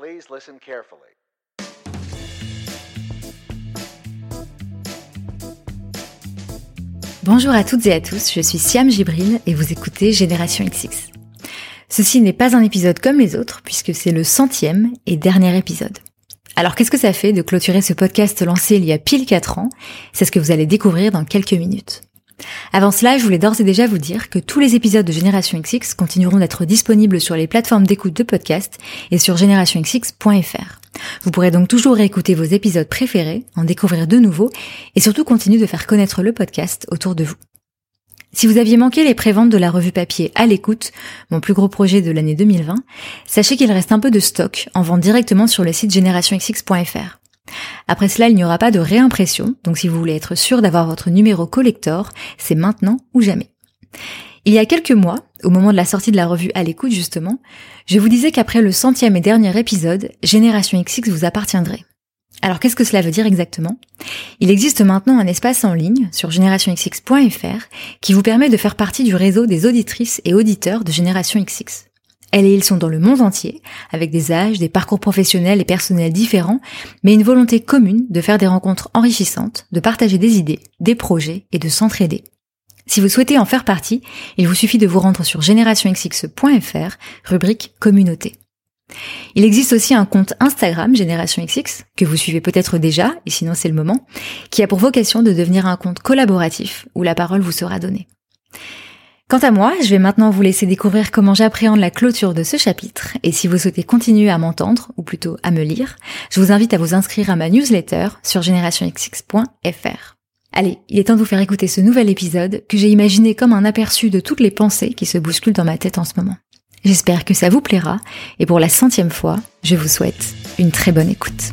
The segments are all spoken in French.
Please listen carefully. Bonjour à toutes et à tous, je suis Siam Gibril et vous écoutez Génération XX. Ceci n'est pas un épisode comme les autres puisque c'est le centième et dernier épisode. Alors qu'est-ce que ça fait de clôturer ce podcast lancé il y a pile 4 ans? C'est ce que vous allez découvrir dans quelques minutes. Avant cela, je voulais d'ores et déjà vous dire que tous les épisodes de Génération XX continueront d'être disponibles sur les plateformes d'écoute de podcast et sur générationxx.fr. Vous pourrez donc toujours réécouter vos épisodes préférés, en découvrir de nouveaux et surtout continuer de faire connaître le podcast autour de vous. Si vous aviez manqué les préventes de la revue papier à l'écoute, mon plus gros projet de l'année 2020, sachez qu'il reste un peu de stock en vente directement sur le site générationxx.fr. Après cela, il n'y aura pas de réimpression, donc si vous voulez être sûr d'avoir votre numéro collector, c'est maintenant ou jamais. Il y a quelques mois, au moment de la sortie de la revue à l'écoute justement, je vous disais qu'après le centième et dernier épisode, Génération XX vous appartiendrait. Alors qu'est-ce que cela veut dire exactement? Il existe maintenant un espace en ligne sur générationxx.fr qui vous permet de faire partie du réseau des auditrices et auditeurs de Génération XX. Elles et ils sont dans le monde entier, avec des âges, des parcours professionnels et personnels différents, mais une volonté commune de faire des rencontres enrichissantes, de partager des idées, des projets et de s'entraider. Si vous souhaitez en faire partie, il vous suffit de vous rendre sur générationxx.fr, rubrique communauté. Il existe aussi un compte Instagram Génération XX, que vous suivez peut-être déjà, et sinon c'est le moment, qui a pour vocation de devenir un compte collaboratif où la parole vous sera donnée. Quant à moi, je vais maintenant vous laisser découvrir comment j'appréhende la clôture de ce chapitre, et si vous souhaitez continuer à m'entendre, ou plutôt à me lire, je vous invite à vous inscrire à ma newsletter sur générationxx.fr. Allez, il est temps de vous faire écouter ce nouvel épisode que j'ai imaginé comme un aperçu de toutes les pensées qui se bousculent dans ma tête en ce moment. J'espère que ça vous plaira, et pour la centième fois, je vous souhaite une très bonne écoute.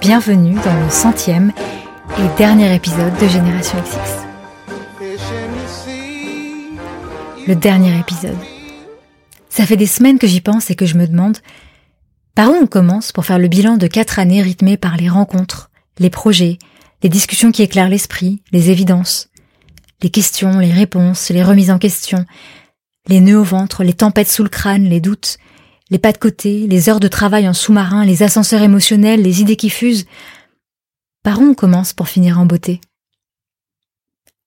Bienvenue dans le centième et dernier épisode de Génération XX. Le dernier épisode. Ça fait des semaines que j'y pense et que je me demande par où on commence pour faire le bilan de quatre années rythmées par les rencontres, les projets, les discussions qui éclairent l'esprit, les évidences, les questions, les réponses, les remises en question, les nœuds au ventre, les tempêtes sous le crâne, les doutes, les pas de côté, les heures de travail en sous-marin, les ascenseurs émotionnels, les idées qui fusent. Par où on commence pour finir en beauté?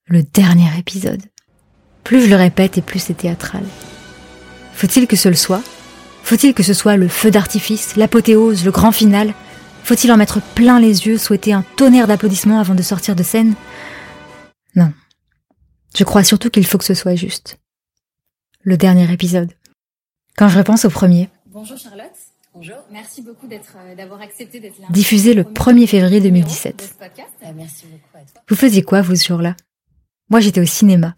Le dernier épisode. Plus je le répète et plus c'est théâtral. Faut-il que ce le soit? Faut-il que ce soit le feu d'artifice, l'apothéose, le grand final? Faut-il en mettre plein les yeux, souhaiter un tonnerre d'applaudissements avant de sortir de scène? Non. Je crois surtout qu'il faut que ce soit juste. Le dernier épisode. Quand je repense au premier, Bonjour Charlotte. Bonjour. Merci beaucoup d'être, euh, d'avoir accepté d'être là. diffusé le 1er février 2017. merci beaucoup à toi. Vous faisiez quoi, vous, ce jour-là? Moi, j'étais au cinéma.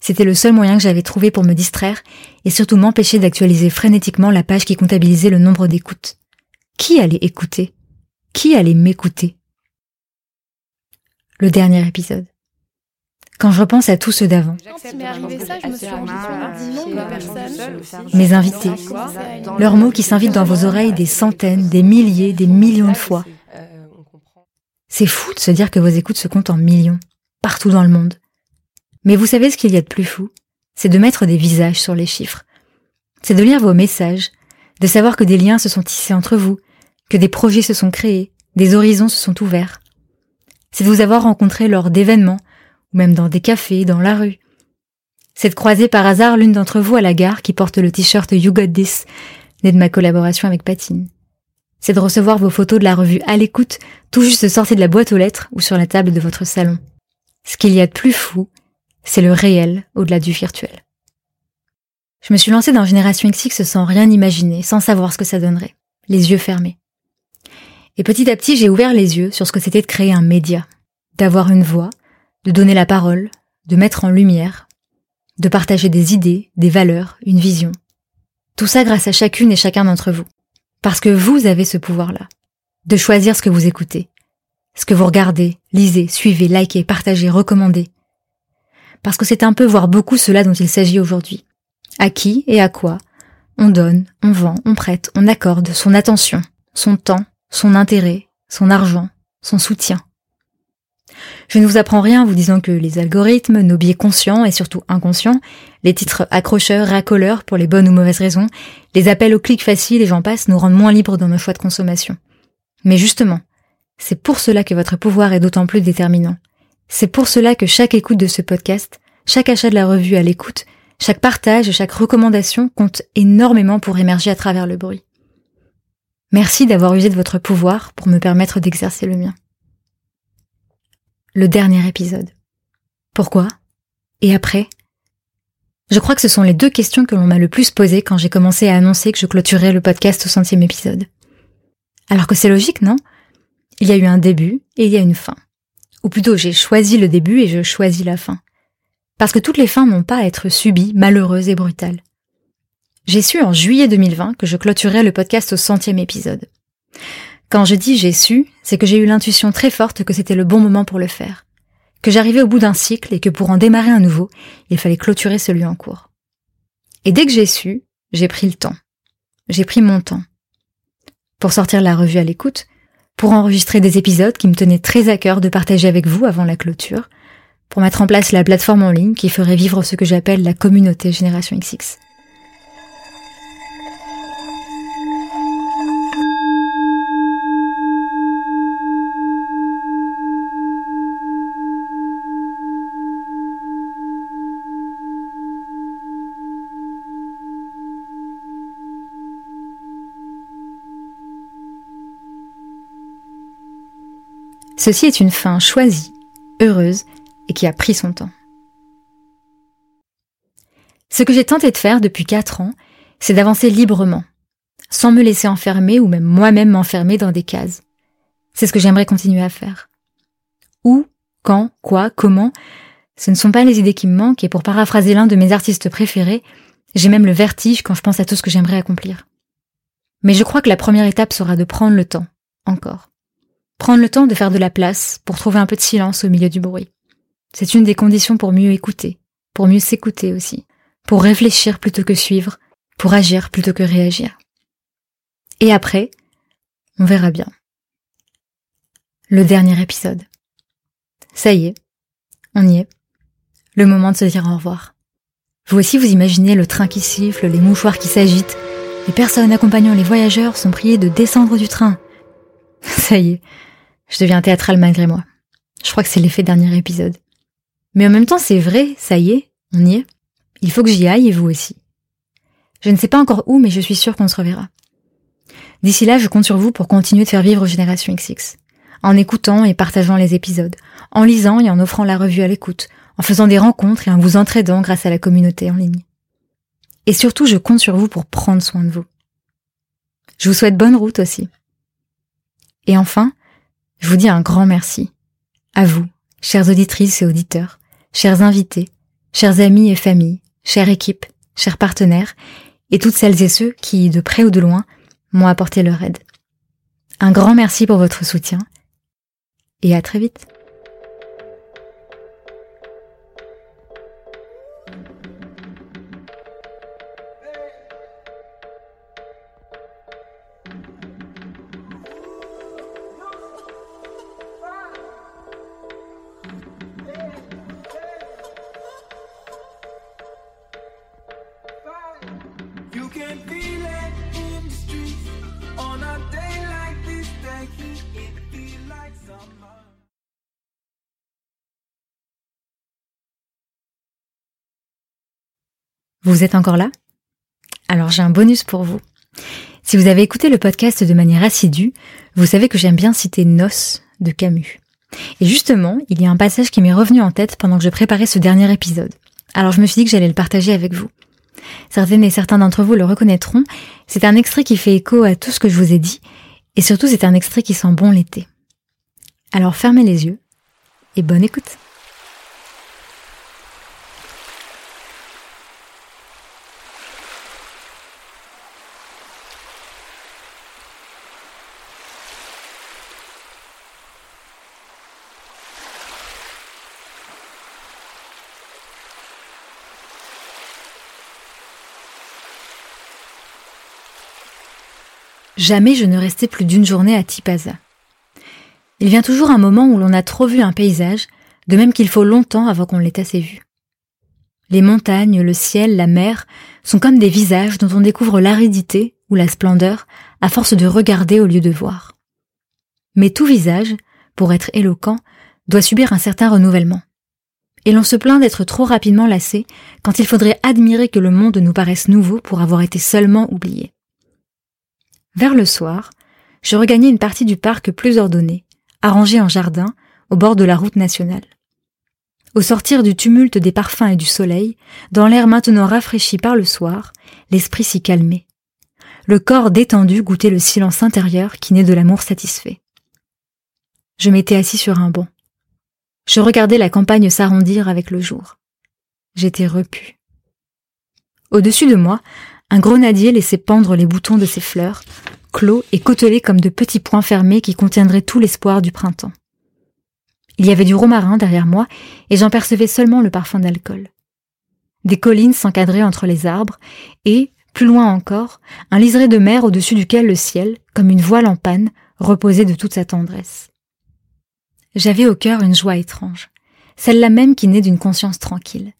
C'était le seul moyen que j'avais trouvé pour me distraire et surtout m'empêcher d'actualiser frénétiquement la page qui comptabilisait le nombre d'écoutes. Qui allait écouter? Qui allait m'écouter Le dernier épisode. Quand je repense à tous ceux d'avant, mes invités, leurs mots qui s'invitent dans vos oreilles des centaines, des milliers, des millions de fois. C'est fou de se dire que vos écoutes se comptent en millions, partout dans le monde. Mais vous savez ce qu'il y a de plus fou? C'est de mettre des visages sur les chiffres. C'est de lire vos messages, de savoir que des liens se sont tissés entre vous, que des projets se sont créés, des horizons se sont ouverts. C'est de vous avoir rencontré lors d'événements, ou même dans des cafés, dans la rue. C'est de croiser par hasard l'une d'entre vous à la gare qui porte le t-shirt You Got This, né de ma collaboration avec Patine. C'est de recevoir vos photos de la revue à l'écoute, tout juste sorties de la boîte aux lettres ou sur la table de votre salon. ce qu'il y a de plus fou, c'est le réel au-delà du virtuel. Je me suis lancée dans Génération XX sans rien imaginer, sans savoir ce que ça donnerait, les yeux fermés. Et petit à petit, j'ai ouvert les yeux sur ce que c'était de créer un média, d'avoir une voix, de donner la parole, de mettre en lumière, de partager des idées, des valeurs, une vision. Tout ça grâce à chacune et chacun d'entre vous. Parce que vous avez ce pouvoir-là, de choisir ce que vous écoutez, ce que vous regardez, lisez, suivez, likez, partagez, recommandez. Parce que c'est un peu, voire beaucoup, cela dont il s'agit aujourd'hui. À qui et à quoi on donne, on vend, on prête, on accorde son attention, son temps, son intérêt, son argent, son soutien. Je ne vous apprends rien en vous disant que les algorithmes, nos biais conscients et surtout inconscients, les titres accrocheurs, racoleurs pour les bonnes ou mauvaises raisons, les appels au clic facile et j'en passe nous rendent moins libres dans nos choix de consommation. Mais justement, c'est pour cela que votre pouvoir est d'autant plus déterminant. C'est pour cela que chaque écoute de ce podcast, chaque achat de la revue à l'écoute, chaque partage, chaque recommandation compte énormément pour émerger à travers le bruit. Merci d'avoir usé de votre pouvoir pour me permettre d'exercer le mien. Le dernier épisode. Pourquoi? Et après? Je crois que ce sont les deux questions que l'on m'a le plus posées quand j'ai commencé à annoncer que je clôturais le podcast au centième épisode. Alors que c'est logique, non? Il y a eu un début et il y a une fin. Ou plutôt, j'ai choisi le début et je choisis la fin. Parce que toutes les fins n'ont pas à être subies, malheureuses et brutales. J'ai su en juillet 2020 que je clôturais le podcast au centième épisode. Quand je dis j'ai su, c'est que j'ai eu l'intuition très forte que c'était le bon moment pour le faire. Que j'arrivais au bout d'un cycle et que pour en démarrer un nouveau, il fallait clôturer celui en cours. Et dès que j'ai su, j'ai pris le temps. J'ai pris mon temps. Pour sortir la revue à l'écoute, pour enregistrer des épisodes qui me tenaient très à cœur de partager avec vous avant la clôture, pour mettre en place la plateforme en ligne qui ferait vivre ce que j'appelle la communauté Génération XX. Ceci est une fin choisie, heureuse et qui a pris son temps. Ce que j'ai tenté de faire depuis quatre ans, c'est d'avancer librement, sans me laisser enfermer ou même moi-même m'enfermer dans des cases. C'est ce que j'aimerais continuer à faire. Où, quand, quoi, comment, ce ne sont pas les idées qui me manquent et pour paraphraser l'un de mes artistes préférés, j'ai même le vertige quand je pense à tout ce que j'aimerais accomplir. Mais je crois que la première étape sera de prendre le temps, encore. Prendre le temps de faire de la place pour trouver un peu de silence au milieu du bruit. C'est une des conditions pour mieux écouter, pour mieux s'écouter aussi, pour réfléchir plutôt que suivre, pour agir plutôt que réagir. Et après, on verra bien. Le dernier épisode. Ça y est, on y est. Le moment de se dire au revoir. Vous aussi vous imaginez le train qui siffle, les mouchoirs qui s'agitent, les personnes accompagnant les voyageurs sont priées de descendre du train. Ça y est, je deviens théâtrale malgré moi. Je crois que c'est l'effet dernier épisode. Mais en même temps, c'est vrai, ça y est, on y est. Il faut que j'y aille et vous aussi. Je ne sais pas encore où, mais je suis sûre qu'on se reverra. D'ici là, je compte sur vous pour continuer de faire vivre Génération XX. En écoutant et partageant les épisodes, en lisant et en offrant la revue à l'écoute, en faisant des rencontres et en vous entraidant grâce à la communauté en ligne. Et surtout, je compte sur vous pour prendre soin de vous. Je vous souhaite bonne route aussi. Et enfin, je vous dis un grand merci. À vous, chères auditrices et auditeurs, chers invités, chers amis et familles, chère équipe, chers partenaires, et toutes celles et ceux qui, de près ou de loin, m'ont apporté leur aide. Un grand merci pour votre soutien, et à très vite. Vous êtes encore là? Alors j'ai un bonus pour vous. Si vous avez écouté le podcast de manière assidue, vous savez que j'aime bien citer Nos de Camus. Et justement, il y a un passage qui m'est revenu en tête pendant que je préparais ce dernier épisode. Alors je me suis dit que j'allais le partager avec vous. Certaines et certains d'entre vous le reconnaîtront, c'est un extrait qui fait écho à tout ce que je vous ai dit, et surtout c'est un extrait qui sent bon l'été. Alors fermez les yeux, et bonne écoute. Jamais je ne restais plus d'une journée à Tipaza. Il vient toujours un moment où l'on a trop vu un paysage, de même qu'il faut longtemps avant qu'on l'ait assez vu. Les montagnes, le ciel, la mer sont comme des visages dont on découvre l'aridité ou la splendeur à force de regarder au lieu de voir. Mais tout visage, pour être éloquent, doit subir un certain renouvellement. Et l'on se plaint d'être trop rapidement lassé quand il faudrait admirer que le monde nous paraisse nouveau pour avoir été seulement oublié. Vers le soir, je regagnais une partie du parc plus ordonnée, arrangée en jardin, au bord de la route nationale. Au sortir du tumulte des parfums et du soleil, dans l'air maintenant rafraîchi par le soir, l'esprit s'y calmait. Le corps détendu goûtait le silence intérieur qui naît de l'amour satisfait. Je m'étais assis sur un banc. Je regardais la campagne s'arrondir avec le jour. J'étais repu. Au-dessus de moi, un grenadier laissait pendre les boutons de ses fleurs, clos et côtelés comme de petits points fermés qui contiendraient tout l'espoir du printemps. Il y avait du romarin derrière moi, et j'en percevais seulement le parfum d'alcool. Des collines s'encadraient entre les arbres, et, plus loin encore, un liseré de mer au-dessus duquel le ciel, comme une voile en panne, reposait de toute sa tendresse. J'avais au cœur une joie étrange, celle-là même qui naît d'une conscience tranquille.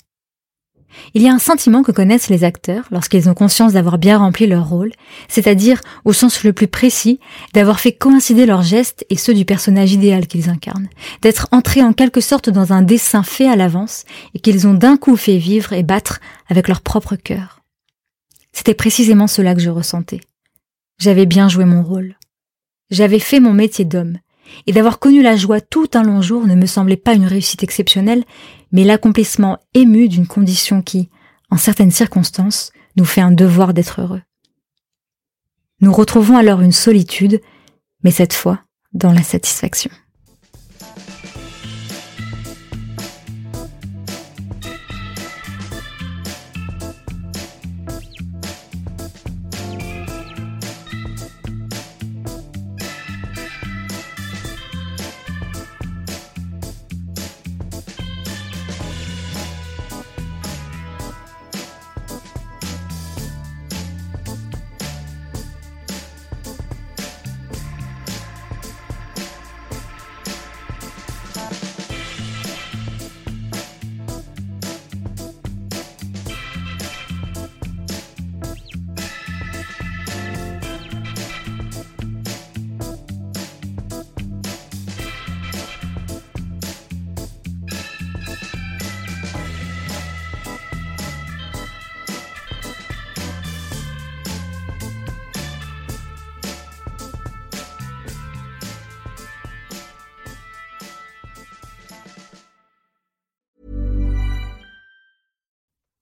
Il y a un sentiment que connaissent les acteurs lorsqu'ils ont conscience d'avoir bien rempli leur rôle, c'est-à-dire, au sens le plus précis, d'avoir fait coïncider leurs gestes et ceux du personnage idéal qu'ils incarnent, d'être entrés en quelque sorte dans un dessin fait à l'avance et qu'ils ont d'un coup fait vivre et battre avec leur propre cœur. C'était précisément cela que je ressentais. J'avais bien joué mon rôle. J'avais fait mon métier d'homme, et d'avoir connu la joie tout un long jour ne me semblait pas une réussite exceptionnelle, mais l'accomplissement ému d'une condition qui, en certaines circonstances, nous fait un devoir d'être heureux. Nous retrouvons alors une solitude, mais cette fois dans la satisfaction.